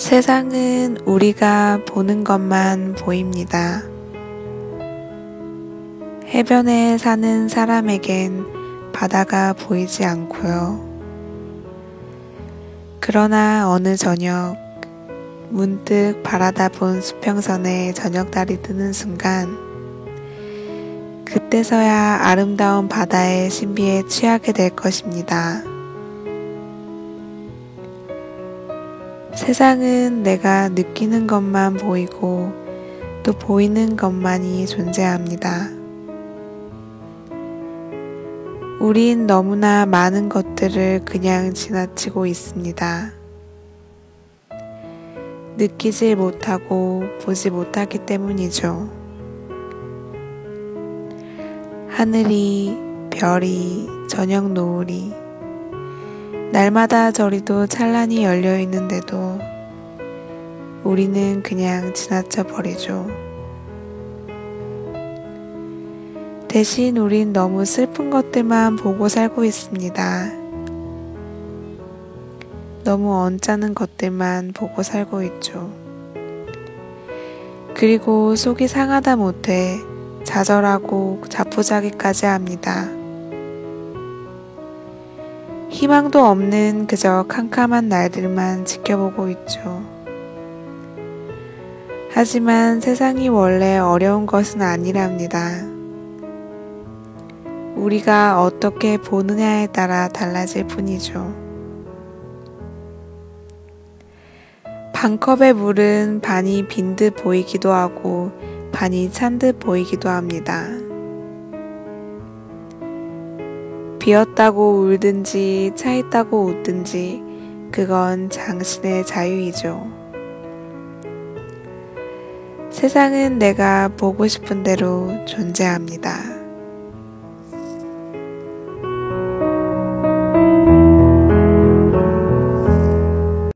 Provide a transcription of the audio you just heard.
세상은 우리가 보는 것만 보입니다. 해변에 사는 사람에겐 바다가 보이지 않고요. 그러나 어느 저녁, 문득 바라다 본 수평선에 저녁달이 뜨는 순간, 그때서야 아름다운 바다의 신비에 취하게 될 것입니다. 세상은 내가 느끼는 것만 보이고 또 보이는 것만이 존재합니다. 우린 너무나 많은 것들을 그냥 지나치고 있습니다. 느끼지 못하고 보지 못하기 때문이죠. 하늘이, 별이, 저녁 노을이, 날마다 저리도 찬란히 열려 있는데도 우리는 그냥 지나쳐 버리죠. 대신 우린 너무 슬픈 것들만 보고 살고 있습니다. 너무 언짢은 것들만 보고 살고 있죠. 그리고 속이 상하다 못해 좌절하고 자포자기까지 합니다. 희망도 없는 그저 캄캄한 날들만 지켜보고 있죠. 하지만 세상이 원래 어려운 것은 아니랍니다. 우리가 어떻게 보느냐에 따라 달라질 뿐이죠. 반컵의 물은 반이 빈 듯 보이기도 하고 반이 찬 듯 보이기도 합니다. 비었다고 울든지 차 있다고 웃든지 그건 당신의 자유이죠. 세상은 내가 보고 싶은 대로 존재합니다.